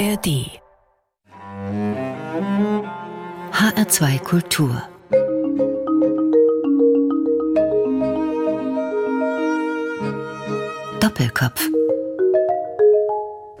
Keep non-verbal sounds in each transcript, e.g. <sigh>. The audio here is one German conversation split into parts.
ARD HR2 Kultur Doppelkopf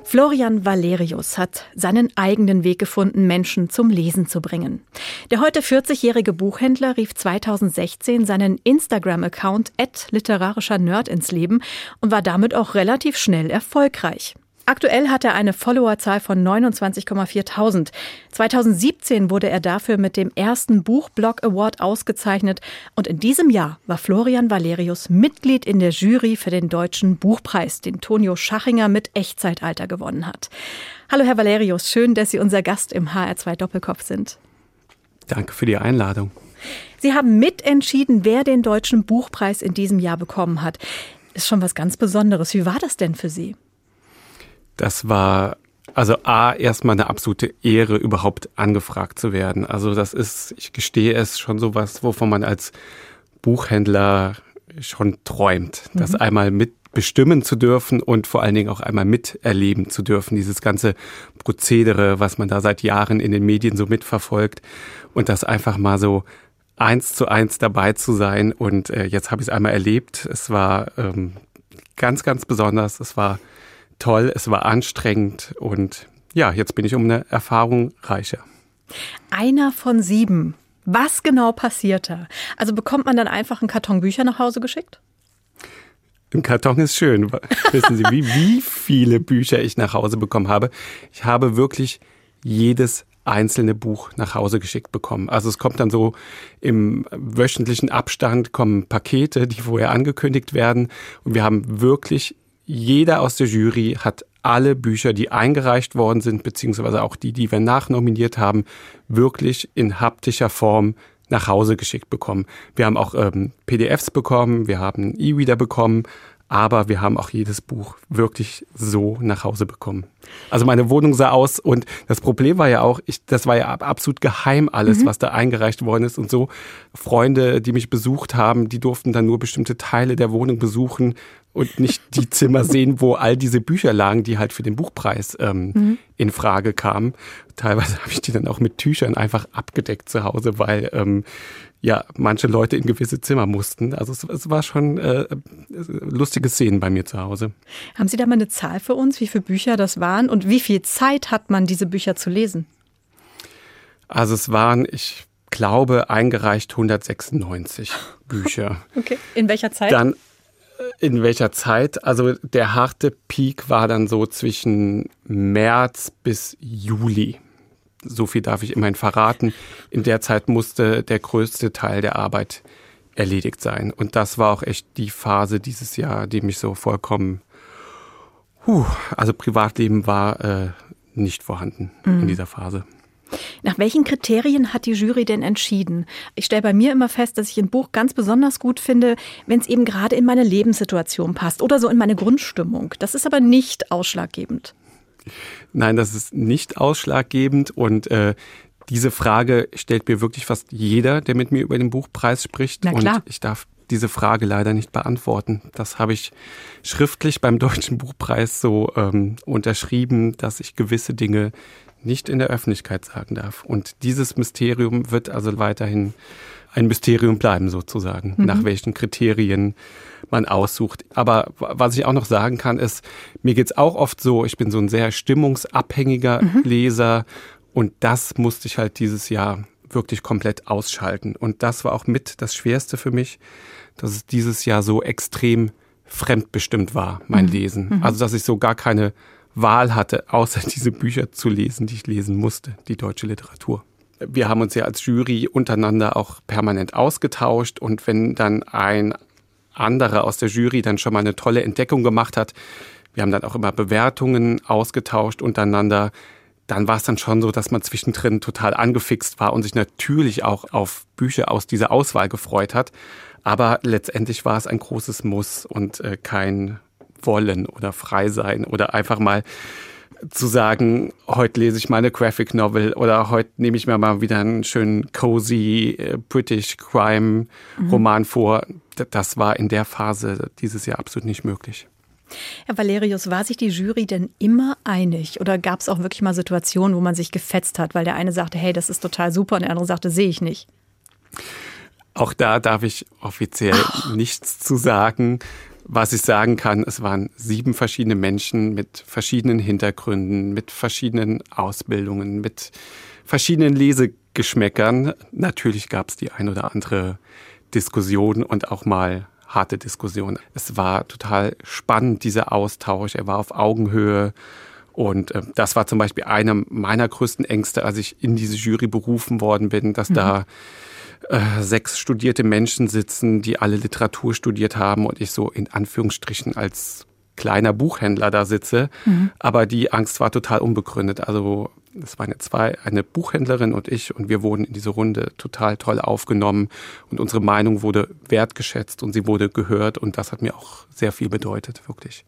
Florian Valerius hat seinen eigenen Weg gefunden, Menschen zum Lesen zu bringen. Der heute 40-jährige Buchhändler rief 2016 seinen Instagram-Account literarischer Nerd ins Leben und war damit auch relativ schnell erfolgreich. Aktuell hat er eine Followerzahl von 29,4000. 2017 wurde er dafür mit dem ersten Buchblog Award ausgezeichnet und in diesem Jahr war Florian Valerius Mitglied in der Jury für den Deutschen Buchpreis, den Tonio Schachinger mit Echtzeitalter gewonnen hat. Hallo Herr Valerius, schön, dass Sie unser Gast im HR2 Doppelkopf sind. Danke für die Einladung. Sie haben mitentschieden, wer den Deutschen Buchpreis in diesem Jahr bekommen hat. Ist schon was ganz Besonderes. Wie war das denn für Sie? Das war also A, erstmal eine absolute Ehre, überhaupt angefragt zu werden. Also das ist, ich gestehe es, schon so was, wovon man als Buchhändler schon träumt. Mhm. Das einmal mitbestimmen zu dürfen und vor allen Dingen auch einmal miterleben zu dürfen. Dieses ganze Prozedere, was man da seit Jahren in den Medien so mitverfolgt und das einfach mal so eins zu eins dabei zu sein. Und äh, jetzt habe ich es einmal erlebt. Es war ähm, ganz, ganz besonders. Es war toll, es war anstrengend und ja, jetzt bin ich um eine Erfahrung reicher. Einer von sieben. Was genau passiert da? Also bekommt man dann einfach einen Karton Bücher nach Hause geschickt? Ein Karton ist schön. <laughs> Wissen Sie, wie, wie viele Bücher ich nach Hause bekommen habe? Ich habe wirklich jedes einzelne Buch nach Hause geschickt bekommen. Also es kommt dann so im wöchentlichen Abstand kommen Pakete, die vorher angekündigt werden. Und wir haben wirklich jeder aus der Jury hat alle Bücher, die eingereicht worden sind, beziehungsweise auch die, die wir nachnominiert haben, wirklich in haptischer Form nach Hause geschickt bekommen. Wir haben auch ähm, PDFs bekommen, wir haben E-Reader bekommen, aber wir haben auch jedes Buch wirklich so nach Hause bekommen. Also meine Wohnung sah aus und das Problem war ja auch, ich, das war ja absolut geheim alles, mhm. was da eingereicht worden ist und so. Freunde, die mich besucht haben, die durften dann nur bestimmte Teile der Wohnung besuchen und nicht die Zimmer sehen, wo all diese Bücher lagen, die halt für den Buchpreis ähm, mhm. in Frage kamen. Teilweise <laughs> habe ich die dann auch mit Tüchern einfach abgedeckt zu Hause, weil ähm, ja manche Leute in gewisse Zimmer mussten. Also es, es war schon äh, lustige Szenen bei mir zu Hause. Haben Sie da mal eine Zahl für uns, wie viele Bücher das waren und wie viel Zeit hat man, diese Bücher zu lesen? Also es waren, ich glaube, eingereicht 196 <laughs> Bücher. Okay. In welcher Zeit? Dann in welcher Zeit? Also der harte Peak war dann so zwischen März bis Juli so viel darf ich immerhin verraten, in der Zeit musste der größte Teil der Arbeit erledigt sein. Und das war auch echt die Phase dieses Jahr, die mich so vollkommen, huh, also Privatleben war äh, nicht vorhanden mhm. in dieser Phase. Nach welchen Kriterien hat die Jury denn entschieden? Ich stelle bei mir immer fest, dass ich ein Buch ganz besonders gut finde, wenn es eben gerade in meine Lebenssituation passt oder so in meine Grundstimmung. Das ist aber nicht ausschlaggebend. Nein, das ist nicht ausschlaggebend und äh, diese Frage stellt mir wirklich fast jeder, der mit mir über den Buchpreis spricht. Na klar. Und ich darf diese Frage leider nicht beantworten. Das habe ich schriftlich beim Deutschen Buchpreis so ähm, unterschrieben, dass ich gewisse Dinge nicht in der Öffentlichkeit sagen darf. Und dieses Mysterium wird also weiterhin ein Mysterium bleiben, sozusagen, mhm. nach welchen Kriterien man aussucht. Aber was ich auch noch sagen kann, ist, mir geht's auch oft so, ich bin so ein sehr stimmungsabhängiger mhm. Leser und das musste ich halt dieses Jahr wirklich komplett ausschalten. Und das war auch mit das Schwerste für mich, dass es dieses Jahr so extrem fremdbestimmt war, mein mhm. Lesen. Mhm. Also, dass ich so gar keine Wahl hatte, außer diese Bücher zu lesen, die ich lesen musste, die deutsche Literatur. Wir haben uns ja als Jury untereinander auch permanent ausgetauscht und wenn dann ein anderer aus der Jury dann schon mal eine tolle Entdeckung gemacht hat, wir haben dann auch immer Bewertungen ausgetauscht untereinander, dann war es dann schon so, dass man zwischendrin total angefixt war und sich natürlich auch auf Bücher aus dieser Auswahl gefreut hat. Aber letztendlich war es ein großes Muss und äh, kein Wollen oder frei sein oder einfach mal zu sagen, heute lese ich mal eine Graphic Novel oder heute nehme ich mir mal wieder einen schönen cozy äh, British Crime Roman mhm. vor. Das war in der Phase dieses Jahr absolut nicht möglich. Herr Valerius, war sich die Jury denn immer einig oder gab es auch wirklich mal Situationen, wo man sich gefetzt hat, weil der eine sagte, hey, das ist total super und der andere sagte, sehe ich nicht? Auch da darf ich offiziell oh. nichts zu sagen. Was ich sagen kann, es waren sieben verschiedene Menschen mit verschiedenen Hintergründen, mit verschiedenen Ausbildungen, mit verschiedenen Lesegeschmäckern. Natürlich gab es die ein oder andere Diskussion und auch mal harte Diskussion. Es war total spannend, dieser Austausch. Er war auf Augenhöhe. Und äh, das war zum Beispiel einer meiner größten Ängste, als ich in diese Jury berufen worden bin, dass mhm. da äh, sechs studierte Menschen sitzen, die alle Literatur studiert haben und ich so in Anführungsstrichen als kleiner Buchhändler da sitze. Mhm. Aber die Angst war total unbegründet. Also es waren zwei, eine Buchhändlerin und ich und wir wurden in diese Runde total toll aufgenommen und unsere Meinung wurde wertgeschätzt und sie wurde gehört und das hat mir auch sehr viel bedeutet, wirklich.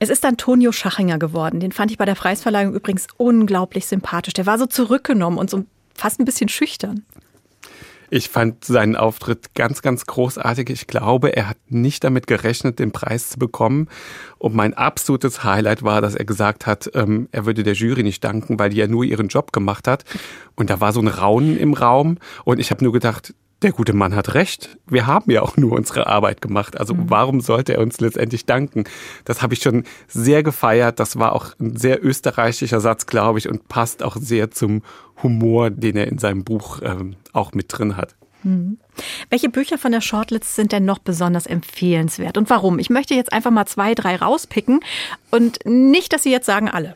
Es ist Antonio Schachinger geworden. Den fand ich bei der Preisverleihung übrigens unglaublich sympathisch. Der war so zurückgenommen und so fast ein bisschen schüchtern. Ich fand seinen Auftritt ganz, ganz großartig. Ich glaube, er hat nicht damit gerechnet, den Preis zu bekommen. Und mein absolutes Highlight war, dass er gesagt hat, ähm, er würde der Jury nicht danken, weil die ja nur ihren Job gemacht hat. Und da war so ein Raunen im Raum. Und ich habe nur gedacht, der gute Mann hat recht. Wir haben ja auch nur unsere Arbeit gemacht. Also mhm. warum sollte er uns letztendlich danken? Das habe ich schon sehr gefeiert. Das war auch ein sehr österreichischer Satz, glaube ich, und passt auch sehr zum Humor, den er in seinem Buch ähm, auch mit drin hat. Mhm. Welche Bücher von der Shortlist sind denn noch besonders empfehlenswert und warum? Ich möchte jetzt einfach mal zwei, drei rauspicken und nicht, dass Sie jetzt sagen alle.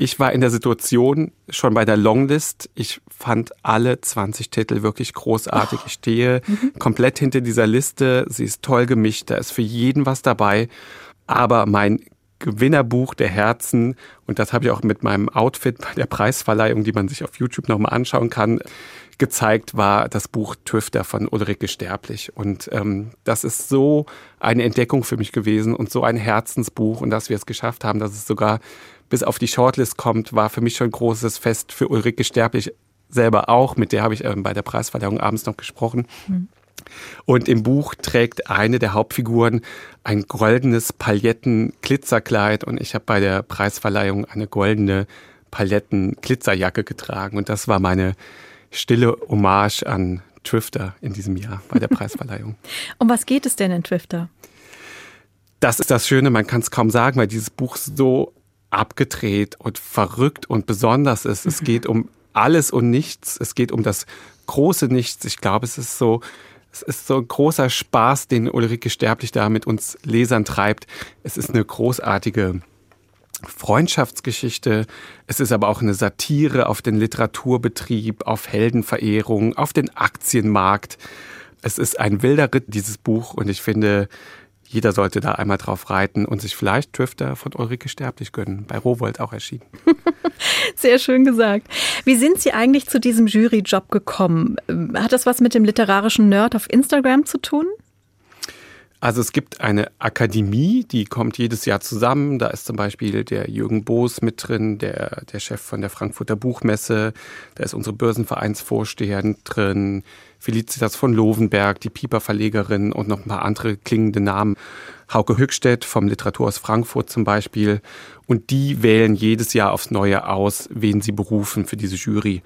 Ich war in der Situation schon bei der Longlist. Ich fand alle 20 Titel wirklich großartig. Ich stehe komplett hinter dieser Liste. Sie ist toll gemischt. Da ist für jeden was dabei. Aber mein Gewinnerbuch der Herzen, und das habe ich auch mit meinem Outfit bei der Preisverleihung, die man sich auf YouTube nochmal anschauen kann, gezeigt, war das Buch Tüfter von Ulrike Sterblich. Und ähm, das ist so eine Entdeckung für mich gewesen und so ein Herzensbuch. Und dass wir es geschafft haben, dass es sogar bis auf die Shortlist kommt, war für mich schon ein großes Fest für Ulrike Sterblich selber auch. Mit der habe ich ähm, bei der Preisverleihung abends noch gesprochen. Mhm. Und im Buch trägt eine der Hauptfiguren ein goldenes Pailletten-Glitzerkleid und ich habe bei der Preisverleihung eine goldene Paletten-Glitzerjacke getragen und das war meine stille Hommage an Twifter in diesem Jahr bei der <laughs> Preisverleihung. um was geht es denn in Twifter? Das ist das Schöne, man kann es kaum sagen, weil dieses Buch so abgedreht und verrückt und besonders ist. Es geht um alles und nichts. Es geht um das große Nichts. Ich glaube, es ist so, es ist so ein großer Spaß, den Ulrike Sterblich da mit uns Lesern treibt. Es ist eine großartige Freundschaftsgeschichte. Es ist aber auch eine Satire auf den Literaturbetrieb, auf Heldenverehrung, auf den Aktienmarkt. Es ist ein wilder Ritt, dieses Buch, und ich finde, jeder sollte da einmal drauf reiten und sich vielleicht Drifter von Ulrike Sterblich gönnen. Bei Rowold auch erschienen. <laughs> Sehr schön gesagt. Wie sind Sie eigentlich zu diesem Juryjob gekommen? Hat das was mit dem literarischen Nerd auf Instagram zu tun? Also es gibt eine Akademie, die kommt jedes Jahr zusammen. Da ist zum Beispiel der Jürgen Boos mit drin, der, der Chef von der Frankfurter Buchmesse. Da ist unsere Börsenvereinsvorsteherin drin, Felicitas von Lovenberg, die Pieper-Verlegerin und noch ein paar andere klingende Namen. Hauke Höchstedt vom Literaturhaus Frankfurt zum Beispiel. Und die wählen jedes Jahr aufs Neue aus, wen sie berufen für diese Jury.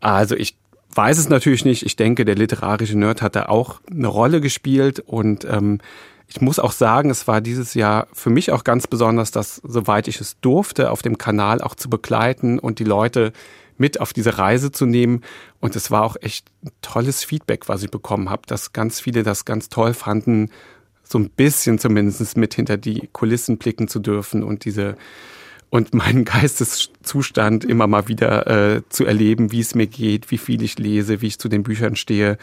Also ich weiß es natürlich nicht. Ich denke, der literarische Nerd hat da auch eine Rolle gespielt und ähm, ich muss auch sagen, es war dieses Jahr für mich auch ganz besonders, das, soweit ich es durfte, auf dem Kanal auch zu begleiten und die Leute mit auf diese Reise zu nehmen. Und es war auch echt tolles Feedback, was ich bekommen habe, dass ganz viele das ganz toll fanden, so ein bisschen zumindest mit hinter die Kulissen blicken zu dürfen und diese und meinen Geisteszustand immer mal wieder äh, zu erleben, wie es mir geht, wie viel ich lese, wie ich zu den Büchern stehe.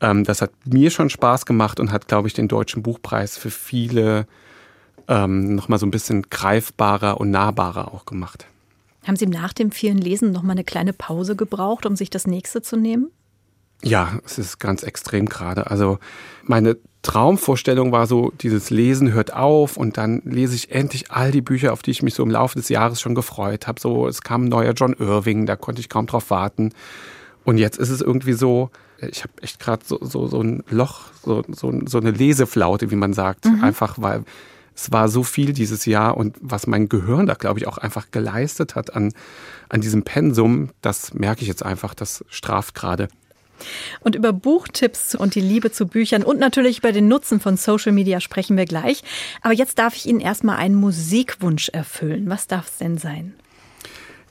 Ähm, das hat mir schon Spaß gemacht und hat, glaube ich, den Deutschen Buchpreis für viele ähm, nochmal so ein bisschen greifbarer und nahbarer auch gemacht. Haben Sie nach dem vielen Lesen nochmal eine kleine Pause gebraucht, um sich das nächste zu nehmen? Ja, es ist ganz extrem gerade. Also meine Traumvorstellung war so, dieses Lesen hört auf und dann lese ich endlich all die Bücher, auf die ich mich so im Laufe des Jahres schon gefreut habe. So, es kam ein neuer John Irving, da konnte ich kaum drauf warten. Und jetzt ist es irgendwie so, ich habe echt gerade so, so, so ein Loch, so, so, so eine Leseflaute, wie man sagt. Mhm. Einfach weil es war so viel dieses Jahr und was mein Gehirn da, glaube ich, auch einfach geleistet hat an, an diesem Pensum, das merke ich jetzt einfach, das straft gerade. Und über Buchtipps und die Liebe zu Büchern und natürlich über den Nutzen von Social Media sprechen wir gleich. Aber jetzt darf ich Ihnen erstmal einen Musikwunsch erfüllen. Was darf es denn sein?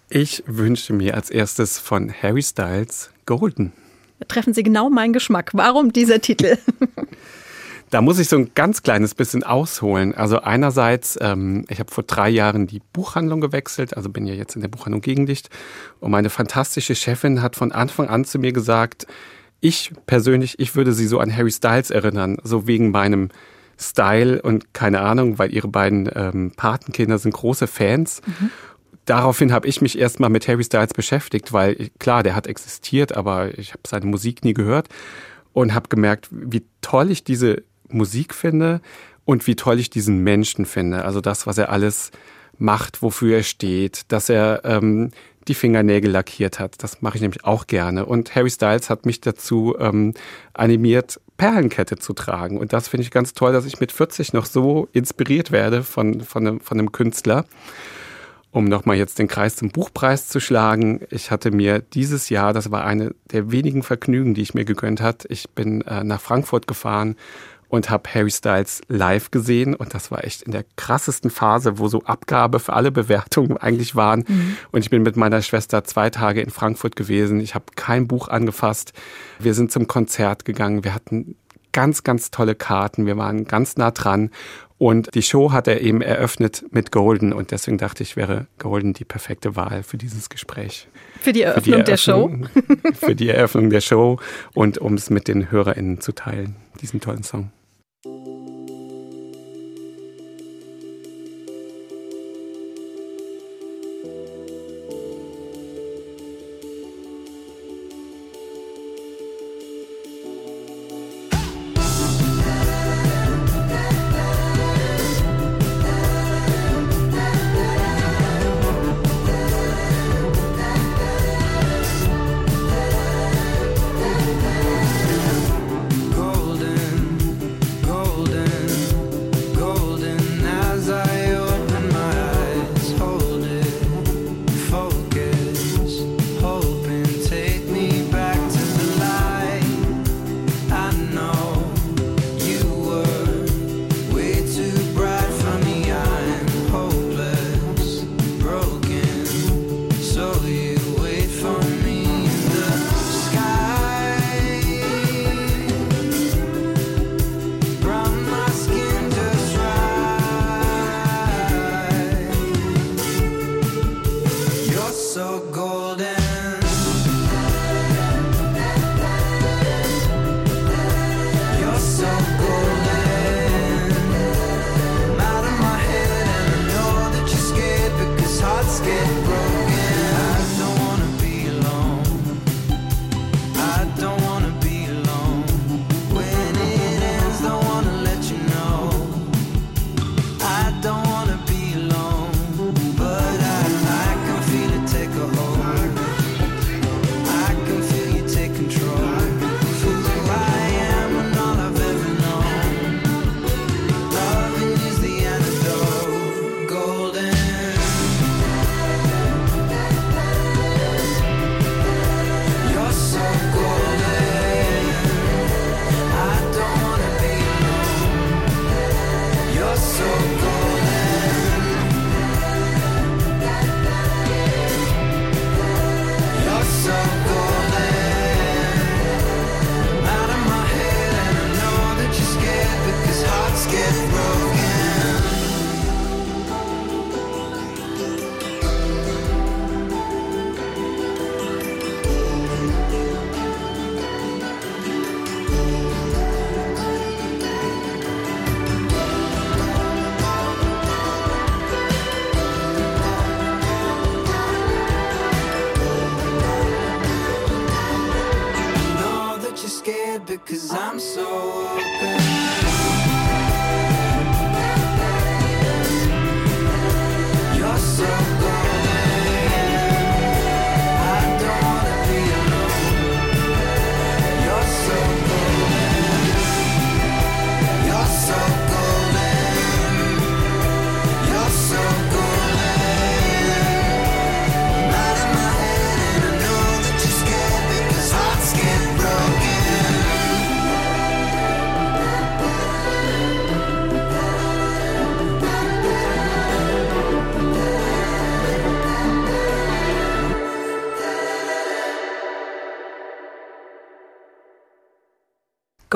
Ich wünsche mir als erstes von Harry Styles Golden. treffen Sie genau meinen Geschmack. Warum dieser Titel? <laughs> Da muss ich so ein ganz kleines bisschen ausholen. Also einerseits, ähm, ich habe vor drei Jahren die Buchhandlung gewechselt, also bin ja jetzt in der Buchhandlung Gegenlicht. Und meine fantastische Chefin hat von Anfang an zu mir gesagt, ich persönlich, ich würde sie so an Harry Styles erinnern, so wegen meinem Style und keine Ahnung, weil ihre beiden ähm, Patenkinder sind große Fans. Mhm. Daraufhin habe ich mich erstmal mit Harry Styles beschäftigt, weil klar, der hat existiert, aber ich habe seine Musik nie gehört und habe gemerkt, wie toll ich diese Musik finde und wie toll ich diesen Menschen finde. Also das, was er alles macht, wofür er steht, dass er ähm, die Fingernägel lackiert hat. Das mache ich nämlich auch gerne. Und Harry Styles hat mich dazu ähm, animiert, Perlenkette zu tragen. Und das finde ich ganz toll, dass ich mit 40 noch so inspiriert werde von, von, einem, von einem Künstler. Um nochmal jetzt den Kreis zum Buchpreis zu schlagen. Ich hatte mir dieses Jahr, das war eine der wenigen Vergnügen, die ich mir gegönnt hat. Ich bin äh, nach Frankfurt gefahren und habe Harry Styles live gesehen und das war echt in der krassesten Phase, wo so Abgabe für alle Bewertungen eigentlich waren. Mhm. Und ich bin mit meiner Schwester zwei Tage in Frankfurt gewesen. Ich habe kein Buch angefasst. Wir sind zum Konzert gegangen. Wir hatten ganz, ganz tolle Karten. Wir waren ganz nah dran. Und die Show hat er eben eröffnet mit Golden. Und deswegen dachte ich, wäre Golden die perfekte Wahl für dieses Gespräch. Für die Eröffnung, für die Eröffnung der Show? für die Eröffnung der Show und um es mit den HörerInnen zu teilen, diesen tollen Song.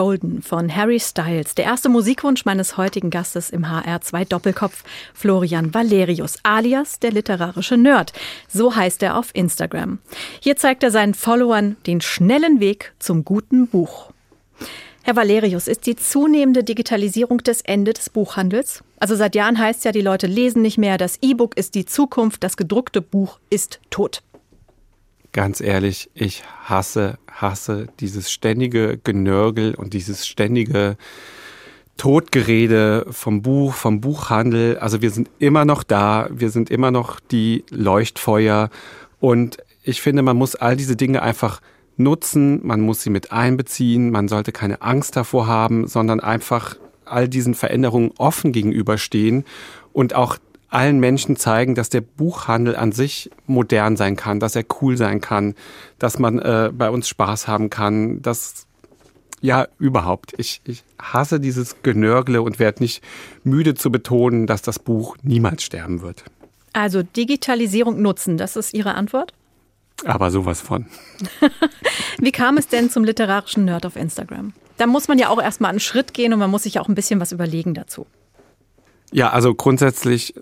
Golden von Harry Styles. Der erste Musikwunsch meines heutigen Gastes im HR2 Doppelkopf, Florian Valerius, alias der literarische Nerd. So heißt er auf Instagram. Hier zeigt er seinen Followern den schnellen Weg zum guten Buch. Herr Valerius, ist die zunehmende Digitalisierung das Ende des Buchhandels? Also seit Jahren heißt ja, die Leute lesen nicht mehr, das E-Book ist die Zukunft, das gedruckte Buch ist tot ganz ehrlich, ich hasse, hasse dieses ständige Genörgel und dieses ständige Totgerede vom Buch, vom Buchhandel. Also wir sind immer noch da, wir sind immer noch die Leuchtfeuer und ich finde, man muss all diese Dinge einfach nutzen, man muss sie mit einbeziehen, man sollte keine Angst davor haben, sondern einfach all diesen Veränderungen offen gegenüberstehen und auch allen Menschen zeigen, dass der Buchhandel an sich modern sein kann, dass er cool sein kann, dass man äh, bei uns Spaß haben kann, dass ja, überhaupt. Ich, ich hasse dieses Genörgle und werde nicht müde zu betonen, dass das Buch niemals sterben wird. Also Digitalisierung nutzen, das ist Ihre Antwort? Aber sowas von. <laughs> Wie kam es denn zum literarischen Nerd auf Instagram? Da muss man ja auch erstmal einen Schritt gehen und man muss sich auch ein bisschen was überlegen dazu. Ja, also grundsätzlich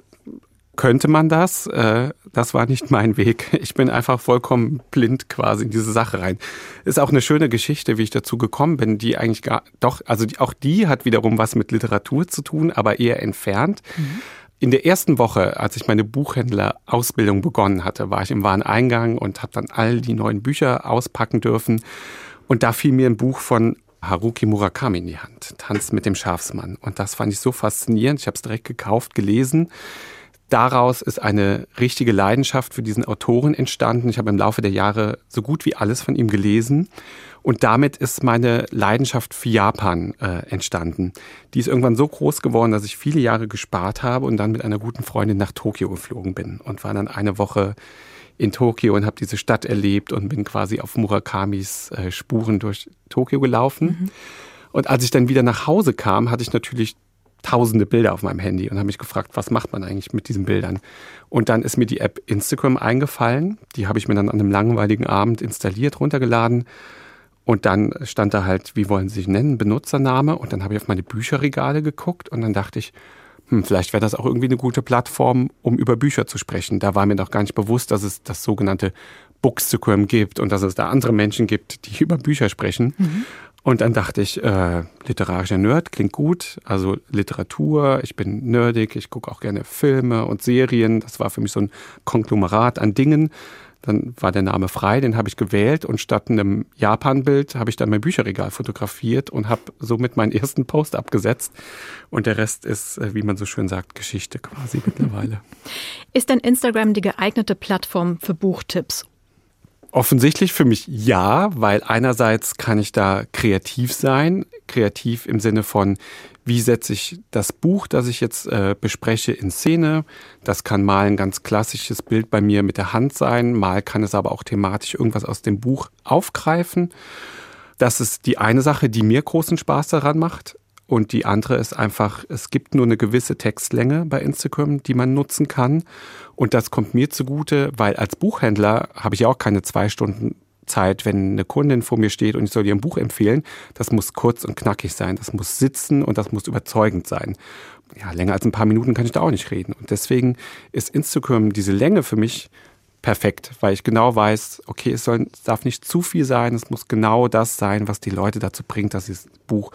könnte man das. Äh, das war nicht mein Weg. <laughs> Ich bin einfach vollkommen blind quasi in diese Sache rein. Ist auch eine schöne Geschichte, wie ich dazu gekommen bin, die eigentlich gar, doch, also die, auch die hat wiederum was mit Literatur zu tun, aber eher entfernt. Mhm. In der ersten Woche, als ich meine Buchhändlerausbildung begonnen hatte, war ich im Wareneingang und habe dann all die neuen Bücher auspacken dürfen. Und da fiel mir ein Buch von Haruki Murakami in die Hand, Tanz mit dem Schafsmann. Und das fand ich so faszinierend. Ich habe es direkt gekauft, gelesen daraus ist eine richtige Leidenschaft für diesen Autoren entstanden. Ich habe im Laufe der Jahre so gut wie alles von ihm gelesen. Und damit ist meine Leidenschaft für Japan äh, entstanden. Die ist irgendwann so groß geworden, dass ich viele Jahre gespart habe und dann mit einer guten Freundin nach Tokio geflogen bin und war dann eine Woche in Tokio und habe diese Stadt erlebt und bin quasi auf Murakamis äh, Spuren durch Tokio gelaufen. Mhm. Und als ich dann wieder nach Hause kam, hatte ich natürlich tausende Bilder auf meinem Handy und habe mich gefragt, was macht man eigentlich mit diesen Bildern? Und dann ist mir die App Instagram eingefallen. Die habe ich mir dann an einem langweiligen Abend installiert, runtergeladen. Und dann stand da halt, wie wollen Sie sich nennen, Benutzername. Und dann habe ich auf meine Bücherregale geguckt und dann dachte ich, hm, vielleicht wäre das auch irgendwie eine gute Plattform, um über Bücher zu sprechen. Da war mir noch gar nicht bewusst, dass es das sogenannte Bookstagram gibt und dass es da andere Menschen gibt, die <laughs> über Bücher sprechen. Mhm. Und dann dachte ich, äh, literarischer Nerd klingt gut. Also Literatur, ich bin nerdig, ich gucke auch gerne Filme und Serien. Das war für mich so ein Konglomerat an Dingen. Dann war der Name frei, den habe ich gewählt und statt einem Japan-Bild habe ich dann mein Bücherregal fotografiert und habe somit meinen ersten Post abgesetzt. Und der Rest ist, äh, wie man so schön sagt, Geschichte quasi mittlerweile. <laughs> Ist denn Instagram die geeignete Plattform für Buchtipps Offensichtlich für mich ja, weil einerseits kann ich da kreativ sein, kreativ im Sinne von, wie setze ich das Buch, das ich jetzt äh, bespreche, in Szene. Das kann mal ein ganz klassisches Bild bei mir mit der Hand sein, mal kann es aber auch thematisch irgendwas aus dem Buch aufgreifen. Das ist die eine Sache, die mir großen Spaß daran macht. Und die andere ist einfach, es gibt nur eine gewisse Textlänge bei Instagram, die man nutzen kann. Und das kommt mir zugute, weil als Buchhändler habe ich auch keine zwei Stunden Zeit, wenn eine Kundin vor mir steht und ich soll ihr ein Buch empfehlen. Das muss kurz und knackig sein, das muss sitzen und das muss überzeugend sein. Ja, länger als ein paar Minuten kann ich da auch nicht reden. Und deswegen ist Instagram diese Länge für mich perfekt, weil ich genau weiß, okay, es, soll, es darf nicht zu viel sein, es muss genau das sein, was die Leute dazu bringt, dass sie das Buch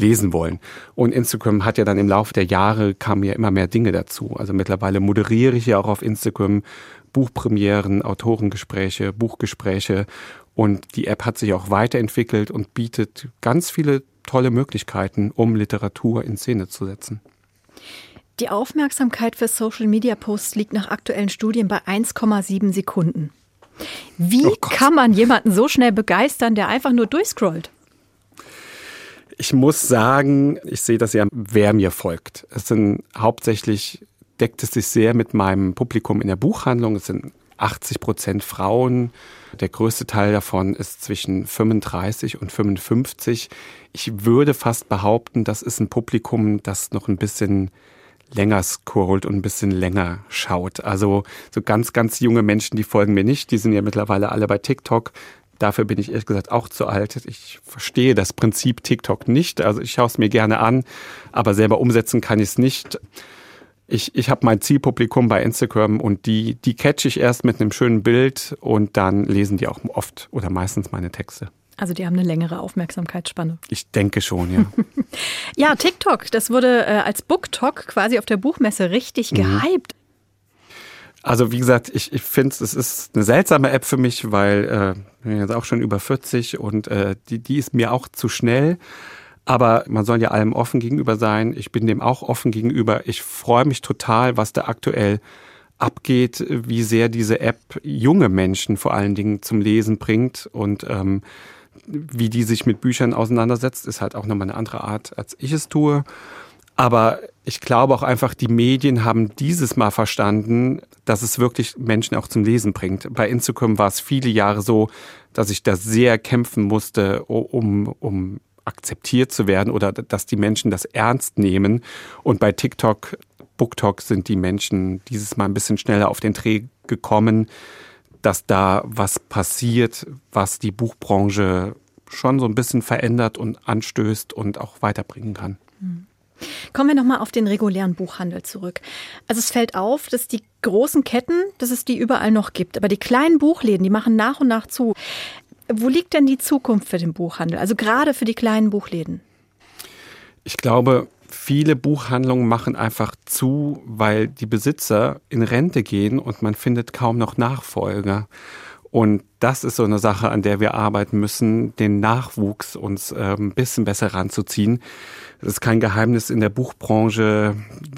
lesen wollen. Und Instagram hat ja dann im Laufe der Jahre kamen ja immer mehr Dinge dazu. Also mittlerweile moderiere ich ja auch auf Instagram Buchpremieren, Autorengespräche, Buchgespräche und die App hat sich auch weiterentwickelt und bietet ganz viele tolle Möglichkeiten, um Literatur in Szene zu setzen. Die Aufmerksamkeit für Social-Media-Posts liegt nach aktuellen Studien bei 1,7 Sekunden. Wie oh kann man jemanden so schnell begeistern, der einfach nur durchscrollt? Ich muss sagen, ich sehe das ja, wer mir folgt. Es sind hauptsächlich, deckt es sich sehr mit meinem Publikum in der Buchhandlung. Es sind 80 Prozent Frauen. Der größte Teil davon ist zwischen 35 und 55. Ich würde fast behaupten, das ist ein Publikum, das noch ein bisschen länger scrollt und ein bisschen länger schaut. Also so ganz, ganz junge Menschen, die folgen mir nicht. Die sind ja mittlerweile alle bei TikTok Dafür bin ich ehrlich gesagt auch zu alt. Ich verstehe das Prinzip TikTok nicht. Also ich schaue es mir gerne an, aber selber umsetzen kann ich es nicht. Ich, ich habe mein Zielpublikum bei Instagram und die, die catch ich erst mit einem schönen Bild und dann lesen die auch oft oder meistens meine Texte. Also die haben eine längere Aufmerksamkeitsspanne. Ich denke schon, ja. <laughs> ja, TikTok, das wurde äh, als BookTok quasi auf der Buchmesse richtig mhm. gehypt. Also wie gesagt, ich, ich finde es ist eine seltsame App für mich, weil äh, ich bin jetzt auch schon über 40 und äh, die, die ist mir auch zu schnell. Aber man soll ja allem offen gegenüber sein. Ich bin dem auch offen gegenüber. Ich freue mich total, was da aktuell abgeht, wie sehr diese App junge Menschen vor allen Dingen zum Lesen bringt und ähm, wie die sich mit Büchern auseinandersetzt, ist halt auch nochmal eine andere Art, als ich es tue. Aber ich glaube auch einfach, die Medien haben dieses Mal verstanden, dass es wirklich Menschen auch zum Lesen bringt. Bei Instagram war es viele Jahre so, dass ich da sehr kämpfen musste, um, um akzeptiert zu werden oder dass die Menschen das ernst nehmen. Und bei TikTok, BookTok sind die Menschen dieses Mal ein bisschen schneller auf den Dreh gekommen, dass da was passiert, was die Buchbranche schon so ein bisschen verändert und anstößt und auch weiterbringen kann. Mhm. Kommen wir nochmal auf den regulären Buchhandel zurück. Also es fällt auf, dass die großen Ketten, dass es die überall noch gibt. Aber die kleinen Buchläden, die machen nach und nach zu. Wo liegt denn die Zukunft für den Buchhandel? Also gerade für die kleinen Buchläden? Ich glaube, viele Buchhandlungen machen einfach zu, weil die Besitzer in Rente gehen und man findet kaum noch Nachfolger. Und das ist so eine Sache, an der wir arbeiten müssen, den Nachwuchs uns äh, ein bisschen besser ranzuziehen. Das ist kein Geheimnis, in der Buchbranche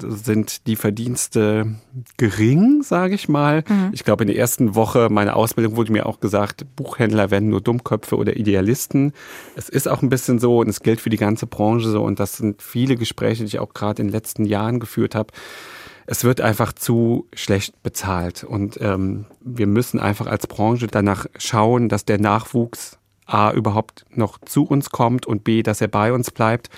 sind die Verdienste gering, sage ich mal. Mhm. Ich glaube, in der ersten Woche meiner Ausbildung wurde mir auch gesagt, Buchhändler werden nur Dummköpfe oder Idealisten. Es ist auch ein bisschen so und es gilt für die ganze Branche so. Und das sind viele Gespräche, die ich auch gerade in den letzten Jahren geführt habe es wird einfach zu schlecht bezahlt. Und ähm, wir müssen einfach als Branche danach schauen, dass der Nachwuchs A überhaupt noch zu uns kommt und B, dass er bei uns bleibt.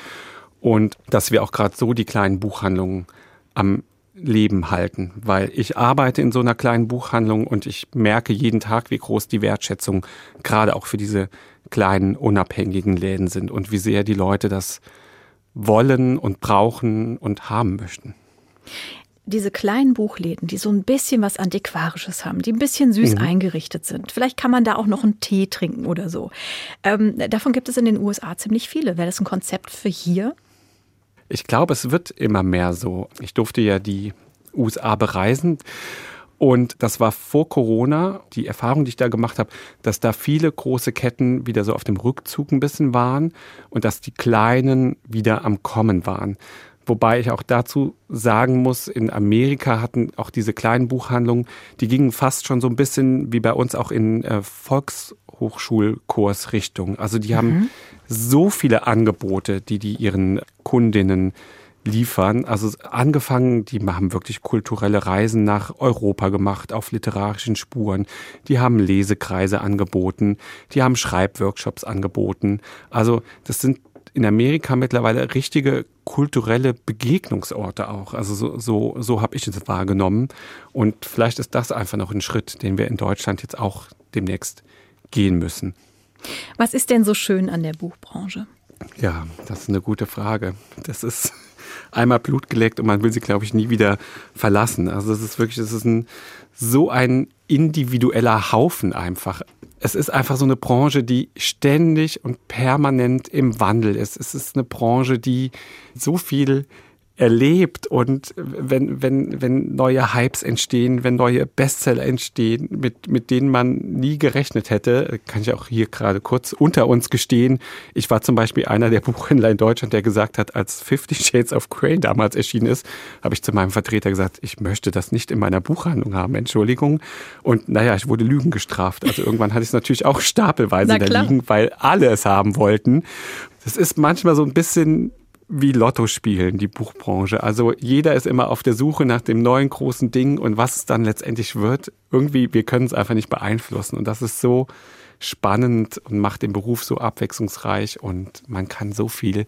Und dass wir auch gerade so die kleinen Buchhandlungen am Leben halten, weil ich arbeite in so einer kleinen Buchhandlung und ich merke jeden Tag, wie groß die Wertschätzung gerade auch für diese kleinen unabhängigen Läden sind und wie sehr die Leute das wollen und brauchen und haben möchten diese kleinen Buchläden, die so ein bisschen was Antiquarisches haben, die ein bisschen süß mhm. eingerichtet sind. Vielleicht kann man da auch noch einen Tee trinken oder so. Ähm, davon gibt es in den USA ziemlich viele. Wäre das ein Konzept für hier? Ich glaube, es wird immer mehr so. Ich durfte ja die USA bereisen. Und das war vor Corona, die Erfahrung, die ich da gemacht habe, dass da viele große Ketten wieder so auf dem Rückzug ein bisschen waren und dass die kleinen wieder am Kommen waren. Wobei ich auch dazu sagen muss, in Amerika hatten auch diese kleinen Buchhandlungen, die gingen fast schon so ein bisschen wie bei uns auch in äh, Volkshochschulkursrichtung. Also die mhm. haben so viele Angebote, die die ihren Kundinnen liefern. Also angefangen, die haben wirklich kulturelle Reisen nach Europa gemacht, auf literarischen Spuren. Die haben Lesekreise angeboten, die haben Schreibworkshops angeboten. Also das sind in Amerika mittlerweile richtige kulturelle Begegnungsorte auch. Also so, so, so habe ich es wahrgenommen. Und vielleicht ist das einfach noch ein Schritt, den wir in Deutschland jetzt auch demnächst gehen müssen. Was ist denn so schön an der Buchbranche? Ja, das ist eine gute Frage. Das ist <laughs> einmal Blut geleckt und man will sie, glaube ich, nie wieder verlassen. Also es ist wirklich, es ist ein, so ein individueller Haufen einfach es ist einfach so eine Branche, die ständig und permanent im Wandel ist. Es ist eine Branche, die so viel erlebt und wenn, wenn, wenn neue Hypes entstehen, wenn neue Bestseller entstehen, mit, mit denen man nie gerechnet hätte, kann ich auch hier gerade kurz unter uns gestehen. Ich war zum Beispiel einer der <laughs> Buchhändler in Deutschland, der gesagt hat, als Fifty Shades of Grey damals erschienen ist, habe ich zu meinem Vertreter gesagt, ich möchte das nicht in meiner Buchhandlung haben, Entschuldigung. Und naja, ich wurde Lügen gestraft. Also irgendwann hatte ich es natürlich auch stapelweise da liegen, weil alle es haben wollten. Das ist manchmal so ein bisschen wie Lotto spielen, die Buchbranche. Also jeder ist immer auf der Suche nach dem neuen großen Ding und was es dann letztendlich wird. Irgendwie, wir können es einfach nicht beeinflussen. Und das ist so spannend und macht den Beruf so abwechslungsreich und man kann so viel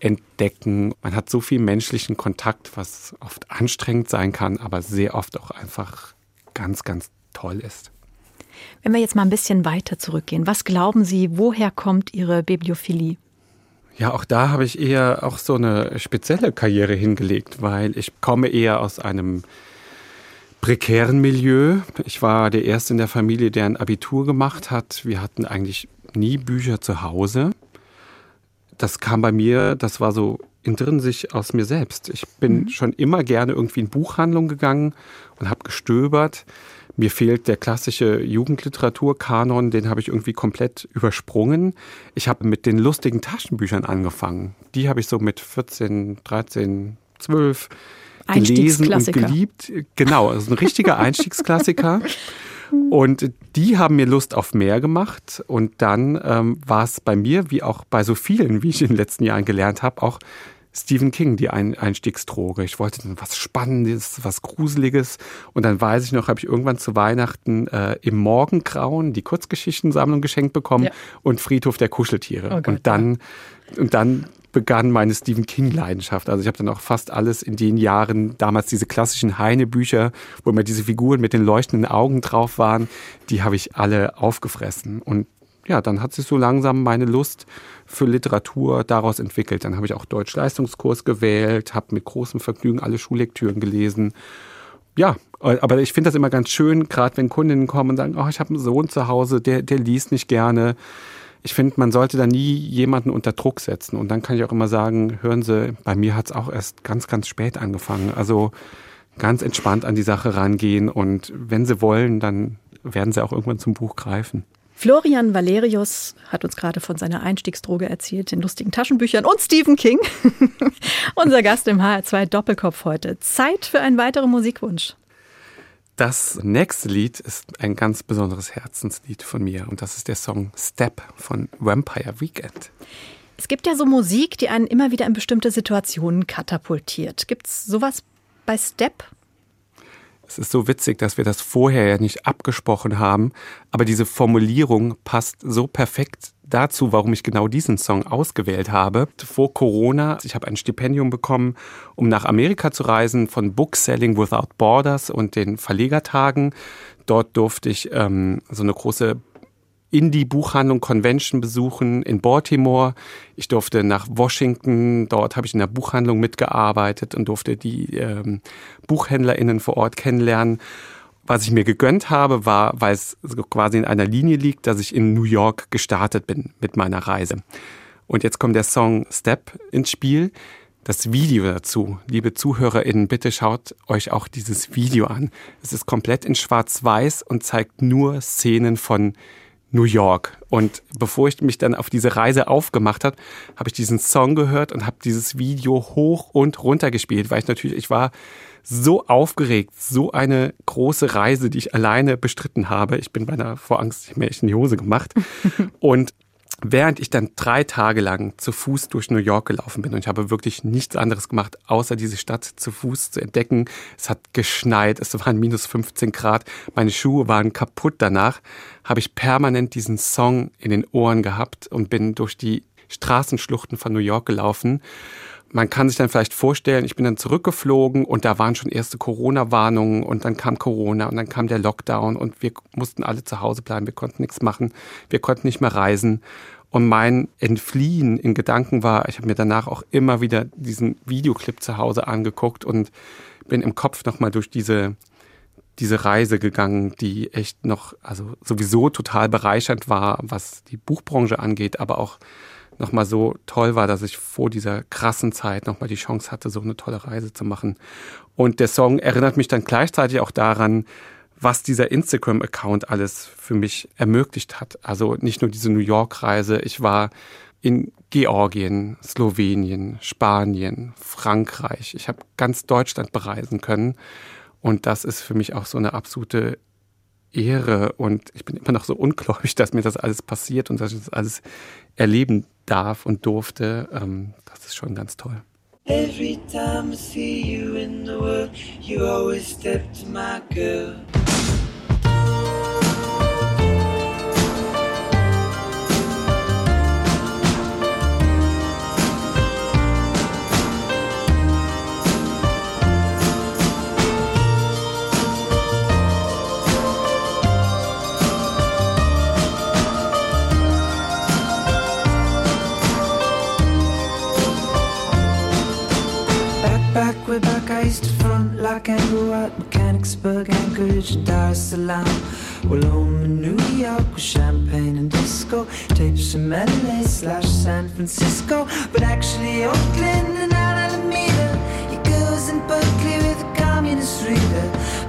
entdecken. Man hat so viel menschlichen Kontakt, was oft anstrengend sein kann, aber sehr oft auch einfach ganz, ganz toll ist. Wenn wir jetzt mal ein bisschen weiter zurückgehen, was glauben Sie, woher kommt Ihre Bibliophilie? Ja, auch da habe ich eher auch so eine spezielle Karriere hingelegt, weil ich komme eher aus einem prekären Milieu. Ich war der Erste in der Familie, der ein Abitur gemacht hat. Wir hatten eigentlich nie Bücher zu Hause. Das kam bei mir, das war so intrinsisch aus mir selbst. Ich bin mhm. schon immer gerne irgendwie in Buchhandlungen gegangen und habe gestöbert. Mir fehlt der klassische Jugendliteraturkanon, den habe ich irgendwie komplett übersprungen. Ich habe mit den lustigen Taschenbüchern angefangen. Die habe ich so mit 14, 13, 12 gelesen und geliebt. Genau, also ein richtiger Einstiegsklassiker. <laughs> Und die haben mir Lust auf mehr gemacht. Und dann ähm, war es bei mir, wie auch bei so vielen, wie ich in den letzten Jahren gelernt habe, auch Stephen King, die Ein Einstiegsdroge. Ich wollte was Spannendes, was Gruseliges. Und dann weiß ich noch, habe ich irgendwann zu Weihnachten äh, im Morgengrauen die Kurzgeschichtensammlung geschenkt bekommen ja. und Friedhof der Kuscheltiere. Oh Gott, und dann, ja. und dann begann meine Stephen King-Leidenschaft. Also ich habe dann auch fast alles in den Jahren, damals diese klassischen Heine-Bücher, wo immer diese Figuren mit den leuchtenden Augen drauf waren, die habe ich alle aufgefressen. Und ja, dann hat sich so langsam meine Lust für Literatur daraus entwickelt. Dann habe ich auch Deutsch-Leistungskurs gewählt, habe mit großem Vergnügen alle Schullektüren gelesen. Ja, aber ich finde das immer ganz schön, gerade wenn Kundinnen kommen und sagen, oh, ich habe einen Sohn zu Hause, der, der liest nicht gerne. Ich finde, man sollte da nie jemanden unter Druck setzen. Und dann kann ich auch immer sagen, hören Sie, bei mir hat es auch erst ganz, ganz spät angefangen. Also ganz entspannt an die Sache rangehen und wenn Sie wollen, dann werden Sie auch irgendwann zum Buch greifen. Florian Valerius hat uns gerade von seiner Einstiegsdroge erzählt, den lustigen Taschenbüchern und Stephen King. <laughs> Unser Gast im HR2 Doppelkopf heute. Zeit für einen weiteren Musikwunsch. Das nächste Lied ist ein ganz besonderes Herzenslied von mir und das ist der Song Step von Vampire Weekend. Es gibt ja so Musik, die einen immer wieder in bestimmte Situationen katapultiert. Gibt es sowas bei Step? Es ist so witzig, dass wir das vorher ja nicht abgesprochen haben, aber diese Formulierung passt so perfekt dazu, warum ich genau diesen Song ausgewählt habe. Vor Corona, ich habe ein Stipendium bekommen, um nach Amerika zu reisen von Bookselling Without Borders und den Verlegertagen. Dort durfte ich ähm, so eine große Indie-Buchhandlung Convention besuchen in Baltimore. Ich durfte nach Washington, dort habe ich in der Buchhandlung mitgearbeitet und durfte die ähm, BuchhändlerInnen vor Ort kennenlernen. Was ich mir gegönnt habe, war, weil es quasi in einer Linie liegt, dass ich in New York gestartet bin mit meiner Reise. Und jetzt kommt der Song Step ins Spiel. Das Video dazu, liebe ZuhörerInnen, bitte schaut euch auch dieses Video an. Es ist komplett in Schwarz-Weiß und zeigt nur Szenen von New York. Und bevor ich mich dann auf diese Reise aufgemacht habe, habe ich diesen Song gehört und habe dieses Video hoch und runter gespielt, weil ich natürlich, ich war so aufgeregt, so eine große Reise, die ich alleine bestritten habe. Ich bin bei einer Vorangst mir echt in die Hose gemacht. <laughs> und während ich dann drei Tage lang zu Fuß durch New York gelaufen bin und ich habe wirklich nichts anderes gemacht, außer diese Stadt zu Fuß zu entdecken. Es hat geschneit, es waren minus 15 Grad, meine Schuhe waren kaputt danach, habe ich permanent diesen Song in den Ohren gehabt und bin durch die Straßenschluchten von New York gelaufen man kann sich dann vielleicht vorstellen, ich bin dann zurückgeflogen und da waren schon erste Corona-Warnungen und dann kam Corona und dann kam der Lockdown und wir mussten alle zu Hause bleiben, wir konnten nichts machen, wir konnten nicht mehr reisen. Und mein Entfliehen in Gedanken war, ich habe mir danach auch immer wieder diesen Videoclip zu Hause angeguckt und bin im Kopf nochmal durch diese, diese Reise gegangen, die echt noch, also sowieso total bereichernd war, was die Buchbranche angeht, aber auch nochmal so toll war, dass ich vor dieser krassen Zeit nochmal die Chance hatte, so eine tolle Reise zu machen. Und der Song erinnert mich dann gleichzeitig auch daran, was dieser Instagram-Account alles für mich ermöglicht hat. Also nicht nur diese New York-Reise, ich war in Georgien, Slowenien, Spanien, Frankreich. Ich habe ganz Deutschland bereisen können. Und das ist für mich auch so eine absolute Ehre. Und ich bin immer noch so ungläubig, <laughs> dass mir das alles passiert und dass ich das alles erleben darf und durfte, ähm, das ist schon ganz toll. Every time I see you in the world, you always step to my girl. Park, Anglewood, Mechanicsburg, Anchorage, and Dar es Salaam. Well, home in New York with champagne and disco. Tapes from LA slash San Francisco. But actually, Oakland and Alameda. Your girls in Berkeley with a communist reader.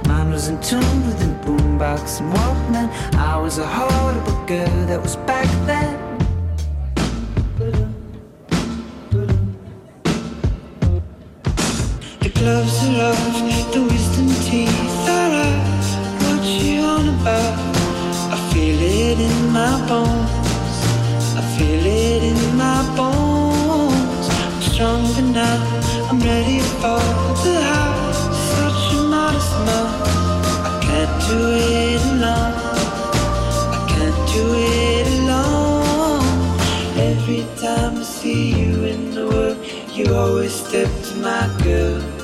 Mine was in tune with a boombox and Walkman. I was a horrible girl that was back then. You always step to have such a rush now Can't do it alone. I can't do it alone. Every time I see you in the world you always tip my girl.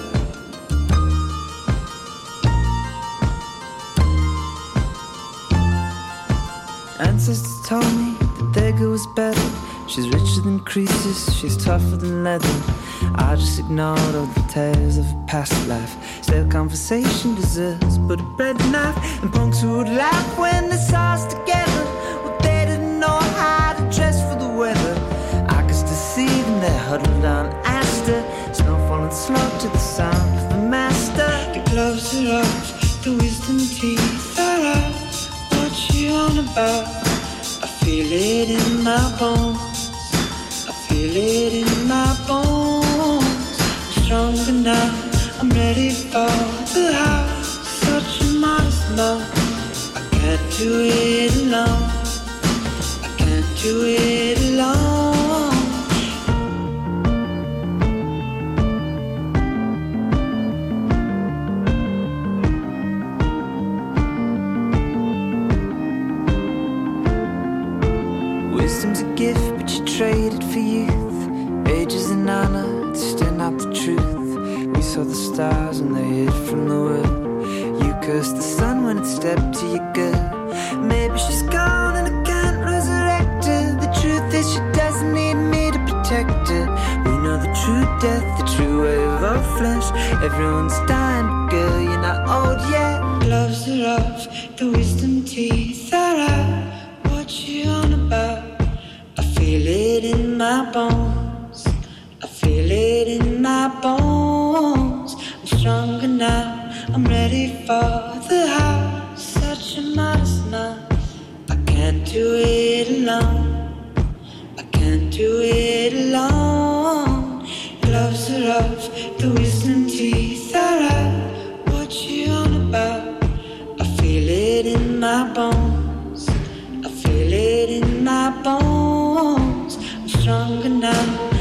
Told me that their was better. She's richer than creases, she's tougher than leather. I just ignored all the tales of a past life. Stale conversation deserves but a bread knife. And punks who would laugh when they saw us together. Well, they didn't know how to dress for the weather. I could still see them there huddled on Astor. Snow falling slow to the sound of the master. The gloves are off, the wisdom teeth are out. What you on about? It in my bones. I feel it in my bones. I'm stronger now. I'm ready for the house. Such a modest mouth. I can't do it alone. I can't do it alone. For youth. ages is an honor, it's still not the truth. We saw the stars and they hid from the world. You cursed the sun when it stepped to your girl. Maybe she's gone and I can't resurrect her. The truth is, she doesn't need me to protect her. We know the true death, the true way of our flesh. Everyone's dying, girl, you're not old yet. Gloves are off, the wisdom teeth my bones. I feel it in my bones. I'm stronger now. I'm ready for the house. Such a modest mouth. I can't do it alone. I can't do it alone. Gloves are off. The wisdom teeth are out. What you on about? I feel it in my bones. I feel it in my bones. I'm stronger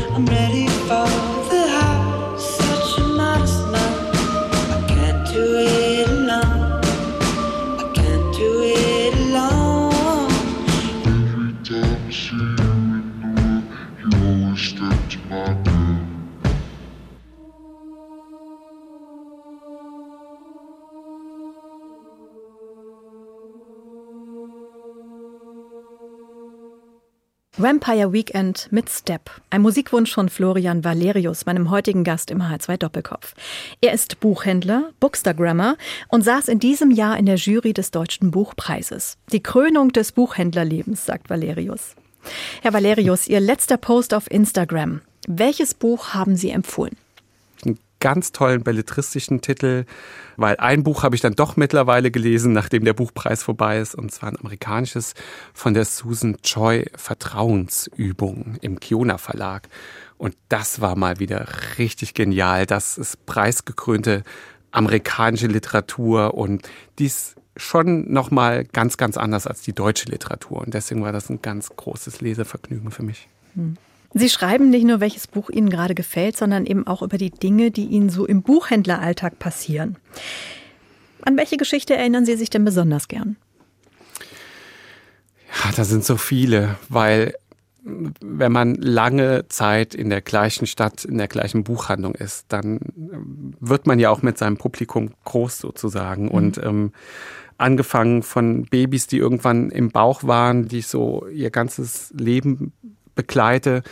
Vampire Weekend mit Step. Ein Musikwunsch von Florian Valerius, meinem heutigen Gast im H2 Doppelkopf. Er ist Buchhändler, Bookstagrammer und saß in diesem Jahr in der Jury des Deutschen Buchpreises. Die Krönung des Buchhändlerlebens, sagt Valerius. Herr Valerius, Ihr letzter Post auf Instagram. Welches Buch haben Sie empfohlen? Ganz tollen belletristischen Titel, weil ein Buch habe ich dann doch mittlerweile gelesen, nachdem der Buchpreis vorbei ist, und zwar ein amerikanisches von der Susan Choi Vertrauensübung im Kiona Verlag. Und das war mal wieder richtig genial. Das ist preisgekrönte amerikanische Literatur und dies schon noch mal ganz ganz anders als die deutsche Literatur und deswegen war das ein ganz großes Lesevergnügen für mich. Sie schreiben nicht nur, welches Buch Ihnen gerade gefällt, sondern eben auch über die Dinge, die Ihnen so im Buchhändleralltag passieren. An welche Geschichte erinnern Sie sich denn besonders gern? Ja, da sind so viele, weil wenn man lange Zeit in der gleichen Stadt, in der gleichen Buchhandlung ist, dann wird man ja auch mit seinem Publikum groß sozusagen. Und ähm, angefangen von Babys, die irgendwann im Bauch waren, die so ihr ganzes Leben begleite,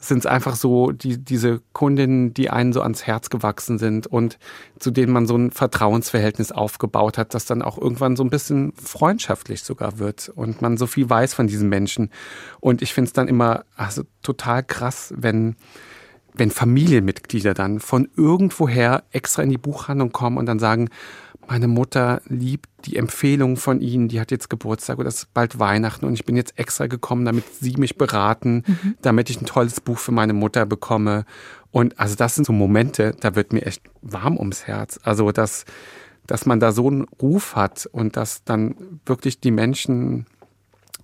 sind es einfach so die, diese Kundinnen, die einen so ans Herz gewachsen sind und zu denen man so ein Vertrauensverhältnis aufgebaut hat, das dann auch irgendwann so ein bisschen freundschaftlich sogar wird und man so viel weiß von diesen Menschen. Und ich finde es dann immer also total krass, wenn wenn Familienmitglieder dann von irgendwoher extra in die Buchhandlung kommen und dann sagen, meine Mutter liebt die Empfehlung von Ihnen, die hat jetzt Geburtstag oder es ist bald Weihnachten und ich bin jetzt extra gekommen, damit Sie mich beraten, mhm. damit ich ein tolles Buch für meine Mutter bekomme. Und also das sind so Momente, da wird mir echt warm ums Herz. Also dass, dass man da so einen Ruf hat und dass dann wirklich die Menschen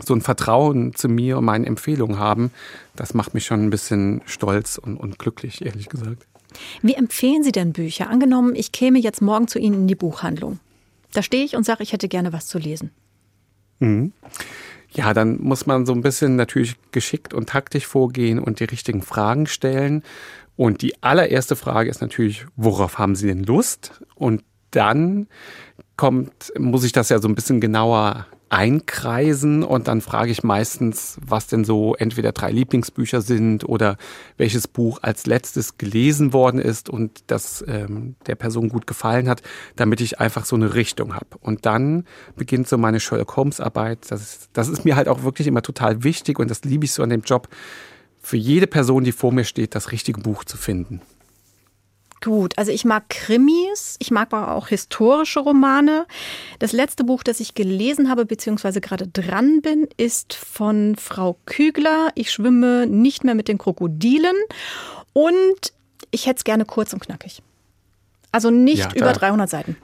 so ein Vertrauen zu mir und meinen Empfehlungen haben, das macht mich schon ein bisschen stolz und, und glücklich, ehrlich gesagt. Wie empfehlen Sie denn Bücher? Angenommen, ich käme jetzt morgen zu Ihnen in die Buchhandlung. Da stehe ich und sage, ich hätte gerne was zu lesen. Mhm. Ja, dann muss man so ein bisschen natürlich geschickt und taktisch vorgehen und die richtigen Fragen stellen. Und die allererste Frage ist natürlich, worauf haben Sie denn Lust? Und dann kommt, muss ich das ja so ein bisschen genauer einkreisen und dann frage ich meistens, was denn so entweder drei Lieblingsbücher sind oder welches Buch als letztes gelesen worden ist und das ähm, der Person gut gefallen hat, damit ich einfach so eine Richtung habe. Und dann beginnt so meine Sherlock Holmes Arbeit. Das ist, das ist mir halt auch wirklich immer total wichtig und das liebe ich so an dem Job, für jede Person, die vor mir steht, das richtige Buch zu finden. Gut, also ich mag Krimis, ich mag aber auch historische Romane. Das letzte Buch, das ich gelesen habe, beziehungsweise gerade dran bin, ist von Frau Kügler. Ich schwimme nicht mehr mit den Krokodilen und ich hätte es gerne kurz und knackig. Also nicht ja, über 300 Seiten.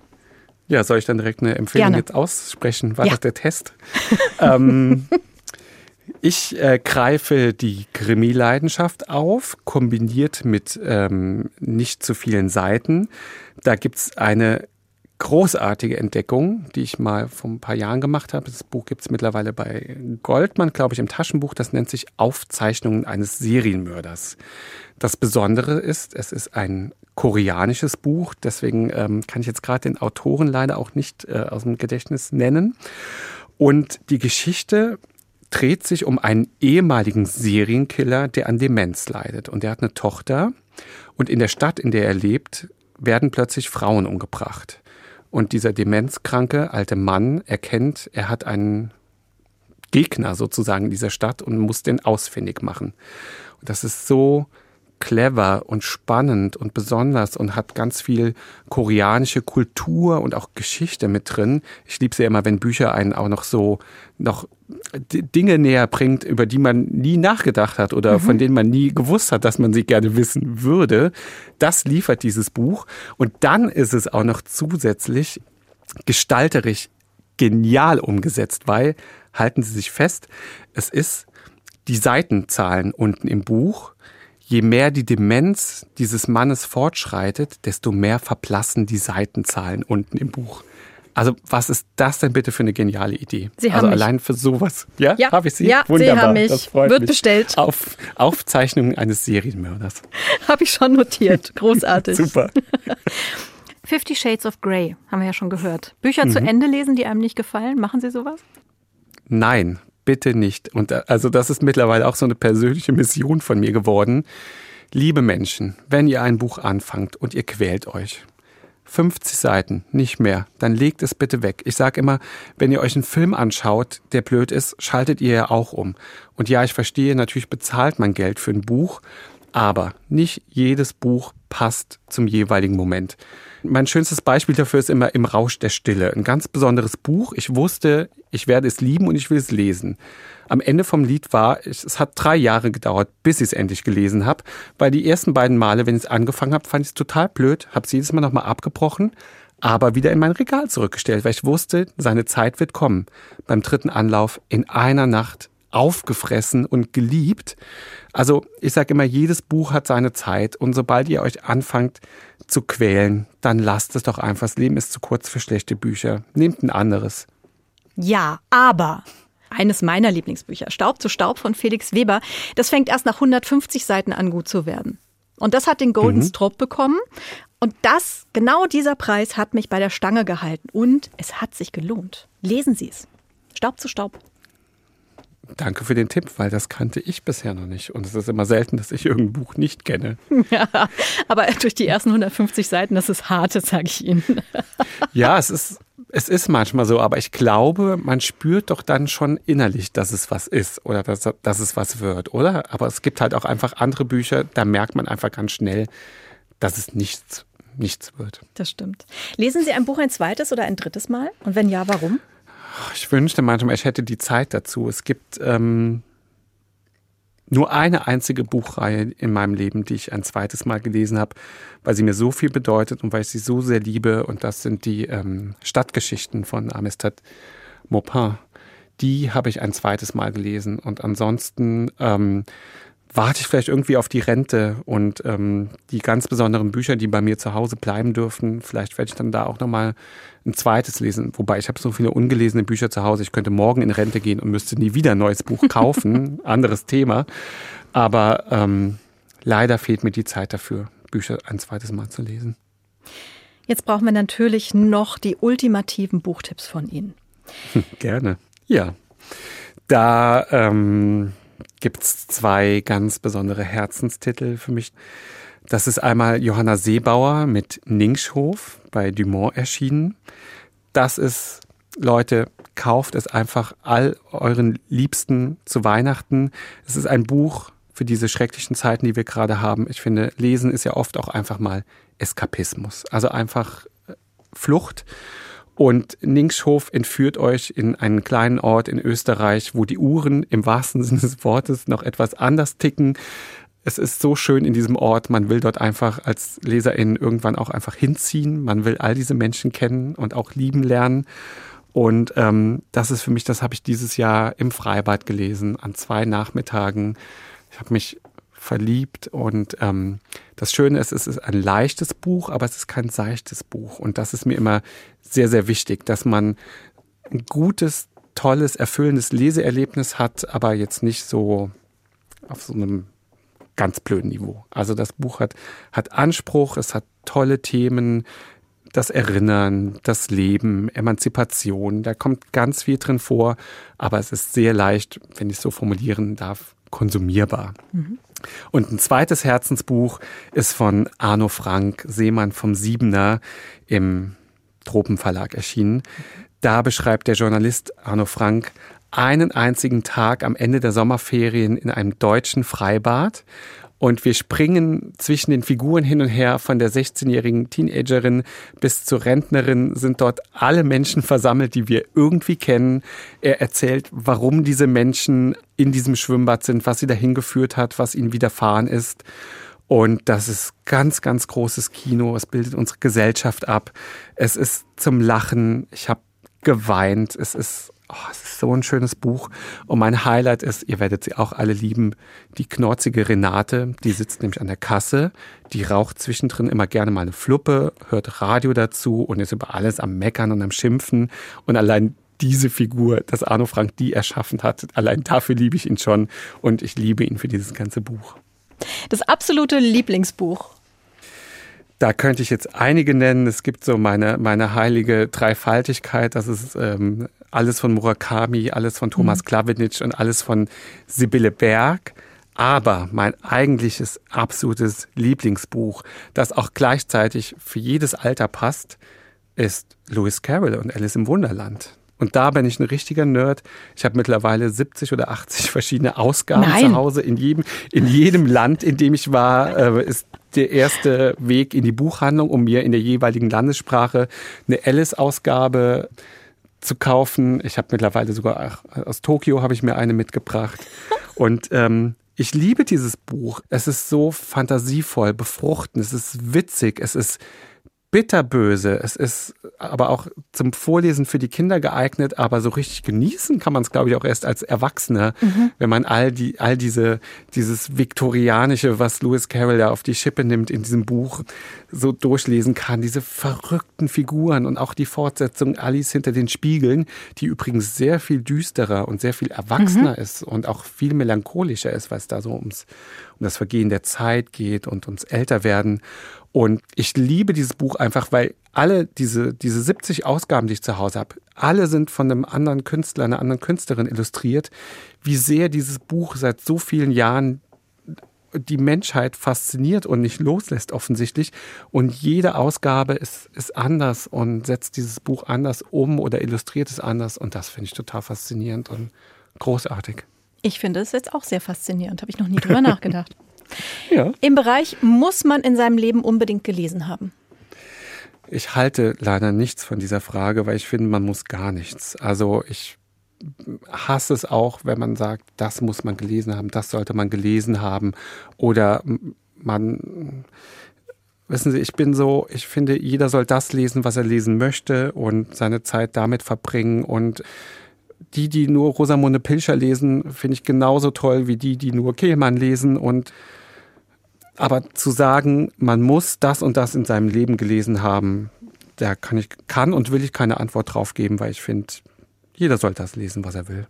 Ja, soll ich dann direkt eine Empfehlung gerne. jetzt aussprechen? War ja. das der Test? <laughs> ähm, ich äh, greife die Krimi-Leidenschaft auf, kombiniert mit ähm, nicht zu vielen Seiten. Da gibt's eine großartige Entdeckung, die ich mal vor ein paar Jahren gemacht habe. Das Buch gibt's mittlerweile bei Goldmann, glaube ich, im Taschenbuch. Das nennt sich Aufzeichnungen eines Serienmörders. Das Besondere ist, es ist ein koreanisches Buch, deswegen ähm, kann ich jetzt gerade den Autoren leider auch nicht äh, aus dem Gedächtnis nennen. Und die Geschichte dreht sich um einen ehemaligen Serienkiller, der an Demenz leidet. Und der hat eine Tochter. Und in der Stadt, in der er lebt, werden plötzlich Frauen umgebracht. Und dieser demenzkranke alte Mann erkennt, er hat einen Gegner sozusagen in dieser Stadt und muss den ausfindig machen. Und das ist so clever und spannend und besonders und hat ganz viel koreanische Kultur und auch Geschichte mit drin. Ich liebe es ja immer, wenn Bücher einen auch noch so noch Dinge näher bringt, über die man nie nachgedacht hat oder mhm. von denen man nie gewusst hat, dass man sie gerne wissen würde. Das liefert dieses Buch. Und dann ist es auch noch zusätzlich gestalterisch genial umgesetzt, weil, halten Sie sich fest, es ist die Seitenzahlen unten im Buch je mehr die Demenz dieses Mannes fortschreitet, desto mehr verblassen die Seitenzahlen unten im Buch. Also was ist das denn bitte für eine geniale Idee? Sie also haben allein für sowas. Ja, ja habe ich Sie? Ja, Wunderbar. Sie haben mich. Das freut Wird mich. bestellt. Auf Aufzeichnungen eines Serienmörders. <laughs> habe ich schon notiert. Großartig. Super. <laughs> Fifty Shades of Grey haben wir ja schon gehört. Bücher mhm. zu Ende lesen, die einem nicht gefallen. Machen Sie sowas? Nein, bitte nicht. Und äh, also das ist mittlerweile auch so eine persönliche Mission von mir geworden. Liebe Menschen, wenn ihr ein Buch anfangt und ihr quält euch, 50 Seiten, nicht mehr, dann legt es bitte weg. Ich sage immer, wenn ihr euch einen Film anschaut, der blöd ist, schaltet ihr ja auch um. Und ja, ich verstehe, natürlich bezahlt man Geld für ein Buch, aber nicht jedes Buch passt zum jeweiligen Moment. Mein schönstes Beispiel dafür ist immer Im Rausch der Stille. Ein ganz besonderes Buch. Ich wusste, ich werde es lieben und ich will es lesen. Am Ende vom Lied war, es hat drei Jahre gedauert, bis ich es endlich gelesen habe, weil die ersten beiden Male, wenn ich es angefangen habe, fand ich es total blöd, habe es jedes Mal nochmal abgebrochen, aber wieder in mein Regal zurückgestellt, weil ich wusste, seine Zeit wird kommen. Beim dritten Anlauf in einer Nacht aufgefressen und geliebt. Also ich sage immer, jedes Buch hat seine Zeit und sobald ihr euch anfangt zu quälen, dann lasst es doch einfach. Das Leben ist zu kurz für schlechte Bücher. Nehmt ein anderes. Ja, aber eines meiner Lieblingsbücher, Staub zu Staub von Felix Weber, das fängt erst nach 150 Seiten an gut zu werden. Und das hat den Golden mhm. Strop bekommen. Und das, genau dieser Preis hat mich bei der Stange gehalten. Und es hat sich gelohnt. Lesen Sie es. Staub zu Staub. Danke für den Tipp, weil das kannte ich bisher noch nicht. Und es ist immer selten, dass ich irgendein Buch nicht kenne. <laughs> Ja, aber durch die ersten 150 Seiten, das ist hart, sage ich Ihnen. <laughs> Ja, es ist, es ist manchmal so, aber ich glaube, man spürt doch dann schon innerlich, dass es was ist oder dass, dass es was wird, oder? Aber es gibt halt auch einfach andere Bücher, da merkt man einfach ganz schnell, dass es nichts, nichts wird. Das stimmt. Lesen Sie ein Buch ein zweites oder ein drittes Mal? Und wenn ja, warum? Ich wünschte manchmal, ich hätte die Zeit dazu. Es gibt ähm, nur eine einzige Buchreihe in meinem Leben, die ich ein zweites Mal gelesen habe, weil sie mir so viel bedeutet und weil ich sie so sehr liebe. Und das sind die ähm, Stadtgeschichten von Amistad Maupin. Die habe ich ein zweites Mal gelesen. Und ansonsten ähm, warte ich vielleicht irgendwie auf die Rente und ähm, die ganz besonderen Bücher, die bei mir zu Hause bleiben dürfen. Vielleicht werde ich dann da auch nochmal ein zweites lesen. Wobei ich habe so viele ungelesene Bücher zu Hause. Ich könnte morgen in Rente gehen und müsste nie wieder ein neues Buch kaufen. <laughs> Anderes Thema. Aber ähm, leider fehlt mir die Zeit dafür, Bücher ein zweites Mal zu lesen. Jetzt brauchen wir natürlich noch die ultimativen Buchtipps von Ihnen. <laughs> Gerne. Ja. Da ähm, gibt es zwei ganz besondere Herzenstitel für mich. Das ist einmal Johanna Seebauer mit Ningshof bei Dumont erschienen. Das ist, Leute, kauft es einfach all euren Liebsten zu Weihnachten. Es ist ein Buch für diese schrecklichen Zeiten, die wir gerade haben. Ich finde, Lesen ist ja oft auch einfach mal Eskapismus. Also einfach äh, Flucht. Und Ningshof entführt euch in einen kleinen Ort in Österreich, wo die Uhren im wahrsten <laughs> Sinne des Wortes noch etwas anders ticken. Es ist so schön in diesem Ort. Man will dort einfach als Leserin irgendwann auch einfach hinziehen. Man will all diese Menschen kennen und auch lieben lernen. Und ähm, das ist für mich, das habe ich dieses Jahr im Freibad gelesen, an zwei Nachmittagen. Ich habe mich verliebt und ähm, das Schöne ist, es ist ein leichtes Buch, aber es ist kein seichtes Buch. Und das ist mir immer sehr, sehr wichtig, dass man ein gutes, tolles, erfüllendes Leseerlebnis hat, aber jetzt nicht so auf so einem ganz blöden Niveau. Also das Buch hat, hat Anspruch, es hat tolle Themen, das Erinnern, das Leben, Emanzipation, da kommt ganz viel drin vor, aber es ist sehr leicht, wenn ich es so formulieren darf, konsumierbar. Mhm. Und ein zweites Herzensbuch ist von Arno Frank, Seemann vom Siebener, im Tropenverlag erschienen. Da beschreibt der Journalist Arno Frank einen einzigen Tag am Ende der Sommerferien in einem deutschen Freibad und wir springen zwischen den Figuren hin und her, von der 16-jährigen Teenagerin bis zur Rentnerin sind dort alle Menschen versammelt, die wir irgendwie kennen. Er erzählt, warum diese Menschen in diesem Schwimmbad sind, was sie dahin geführt hat, was ihnen widerfahren ist. Und das ist ganz, ganz großes Kino. Es bildet unsere Gesellschaft ab. Es ist zum Lachen. Ich habe geweint. Es ist Oh, es ist so ein schönes Buch. Und mein Highlight ist, ihr werdet sie auch alle lieben, die knorzige Renate. Die sitzt nämlich an der Kasse. Die raucht zwischendrin immer gerne mal eine Fluppe, hört Radio dazu und ist über alles am Meckern und am Schimpfen. Und allein diese Figur, dass Arno Frank die erschaffen hat, allein dafür liebe ich ihn schon. Und ich liebe ihn für dieses ganze Buch. Das absolute Lieblingsbuch. Da könnte ich jetzt einige nennen. Es gibt so meine, meine heilige Dreifaltigkeit. Das ist ähm, alles von Murakami, alles von Thomas mhm. Klawitsch und alles von Sibylle Berg. Aber mein eigentliches absolutes Lieblingsbuch, das auch gleichzeitig für jedes Alter passt, ist Lewis Carroll und Alice im Wunderland. Und da bin ich ein richtiger Nerd. Ich habe mittlerweile 70 oder 80 verschiedene Ausgaben Nein. zu Hause. In jedem, in jedem Land, in dem ich war, äh, ist der erste Weg in die Buchhandlung, um mir in der jeweiligen Landessprache eine Alice-Ausgabe zu kaufen. Ich habe mittlerweile sogar aus Tokio habe ich mir eine mitgebracht. Und ähm, ich liebe dieses Buch. Es ist so fantasievoll, befruchtend, es ist witzig, es ist bitterböse. Es ist aber auch zum Vorlesen für die Kinder geeignet, aber so richtig genießen kann man es, glaube ich, auch erst als Erwachsener, mhm. wenn man all die, all diese, dieses Viktorianische, was Lewis Carroll da auf die Schippe nimmt in diesem Buch, so durchlesen kann. Diese verrückten Figuren und auch die Fortsetzung Alice hinter den Spiegeln, die übrigens sehr viel düsterer und sehr viel erwachsener mhm. ist und auch viel melancholischer ist, weil es da so ums, um das Vergehen der Zeit geht und ums Älterwerden. Und ich liebe dieses Buch einfach, weil alle diese, diese 70 Ausgaben, die ich zu Hause habe, alle sind von einem anderen Künstler, einer anderen Künstlerin illustriert, wie sehr dieses Buch seit so vielen Jahren die Menschheit fasziniert und nicht loslässt offensichtlich. Und jede Ausgabe ist, ist anders und setzt dieses Buch anders um oder illustriert es anders. Und das finde ich total faszinierend und großartig. Ich finde es jetzt auch sehr faszinierend, habe ich noch nie drüber <laughs> nachgedacht. Ja. Im Bereich muss man in seinem Leben unbedingt gelesen haben. Ich halte leider nichts von dieser Frage, weil ich finde, man muss gar nichts. Also ich hasse es auch, wenn man sagt, das muss man gelesen haben, das sollte man gelesen haben oder man Wissen Sie, ich bin so, ich finde, jeder soll das lesen, was er lesen möchte und seine Zeit damit verbringen. Und die, die nur Rosamunde Pilcher lesen, finde ich genauso toll wie die, die nur Kehlmann lesen. Und aber zu sagen, man muss das und das in seinem Leben gelesen haben, da kann ich, kann und will ich keine Antwort drauf geben, weil ich finde, jeder soll das lesen, was er will.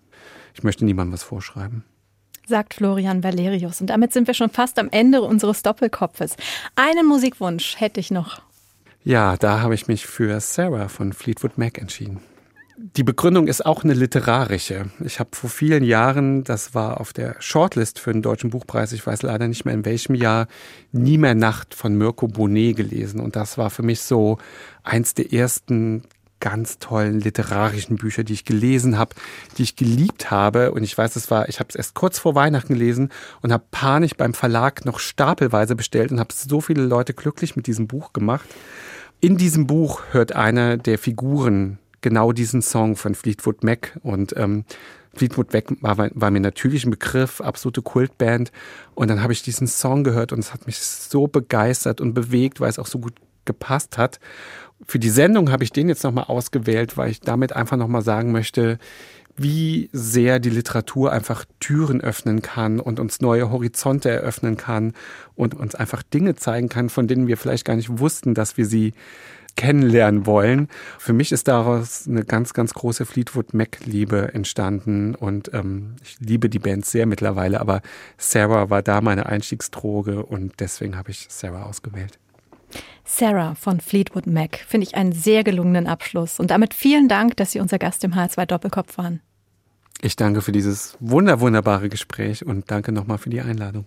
Ich möchte niemandem was vorschreiben. Sagt Florian Valerius. Und damit sind wir schon fast am Ende unseres Doppelkopfes. Einen Musikwunsch hätte ich noch. Ja, da habe ich mich für Sarah von Fleetwood Mac entschieden die Begründung ist auch eine literarische. Ich habe vor vielen Jahren, das war auf der Shortlist für den Deutschen Buchpreis, ich weiß leider nicht mehr in welchem Jahr, Nie mehr Nacht von Mirko Bonet gelesen. Und das war für mich so eins der ersten ganz tollen literarischen Bücher, die ich gelesen habe, die ich geliebt habe. Und ich weiß, es war, ich habe es erst kurz vor Weihnachten gelesen und habe panisch beim Verlag noch stapelweise bestellt und habe so viele Leute glücklich mit diesem Buch gemacht. In diesem Buch hört einer der Figuren genau diesen Song von Fleetwood Mac und ähm, Fleetwood Mac war, war mir natürlich ein Begriff, absolute Kultband. Und dann habe ich diesen Song gehört und es hat mich so begeistert und bewegt, weil es auch so gut gepasst hat. Für die Sendung habe ich den jetzt nochmal ausgewählt, weil ich damit einfach nochmal sagen möchte, wie sehr die Literatur einfach Türen öffnen kann und uns neue Horizonte eröffnen kann und uns einfach Dinge zeigen kann, von denen wir vielleicht gar nicht wussten, dass wir sie kennenlernen wollen. Für mich ist daraus eine ganz, ganz große Fleetwood Mac-Liebe entstanden und ähm, ich liebe die Band sehr mittlerweile, aber Sarah war da meine Einstiegsdroge und deswegen habe ich Sarah ausgewählt. Sarah von Fleetwood Mac finde ich einen sehr gelungenen Abschluss und damit vielen Dank, dass Sie unser Gast im H2 Doppelkopf waren. Ich danke für dieses wunder wunderbare Gespräch und danke nochmal für die Einladung.